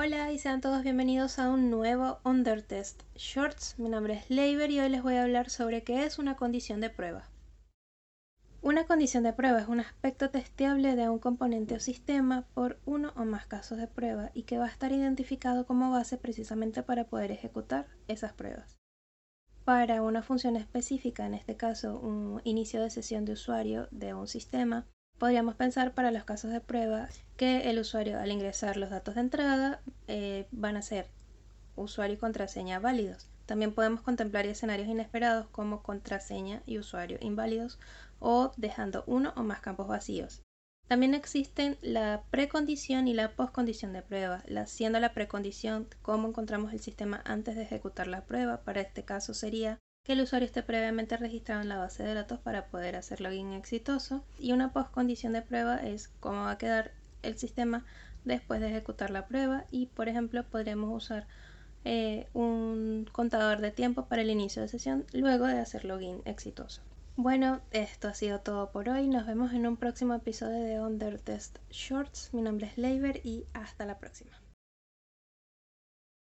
Hola y sean todos bienvenidos a un nuevo Undertest Shorts. Mi nombre es Leiber y hoy les voy a hablar sobre qué es una condición de prueba. Una condición de prueba es un aspecto testeable de un componente o sistema por uno o más casos de prueba y que va a estar identificado como base precisamente para poder ejecutar esas pruebas. Para una función específica, en este caso un inicio de sesión de usuario de un sistema, Podríamos pensar para los casos de prueba que el usuario al ingresar los datos de entrada eh, van a ser usuario y contraseña válidos. También podemos contemplar escenarios inesperados como contraseña y usuario inválidos o dejando uno o más campos vacíos. También existen la precondición y la postcondición de prueba. Siendo la precondición cómo encontramos el sistema antes de ejecutar la prueba. Para este caso sería que el usuario esté previamente registrado en la base de datos para poder hacer login exitoso. Y una postcondición de prueba es cómo va a quedar el sistema después de ejecutar la prueba y por ejemplo podremos usar eh, un contador de tiempo para el inicio de sesión luego de hacer login exitoso. Bueno, esto ha sido todo por hoy. Nos vemos en un próximo episodio de Under Test Shorts. Mi nombre es Leiber y hasta la próxima.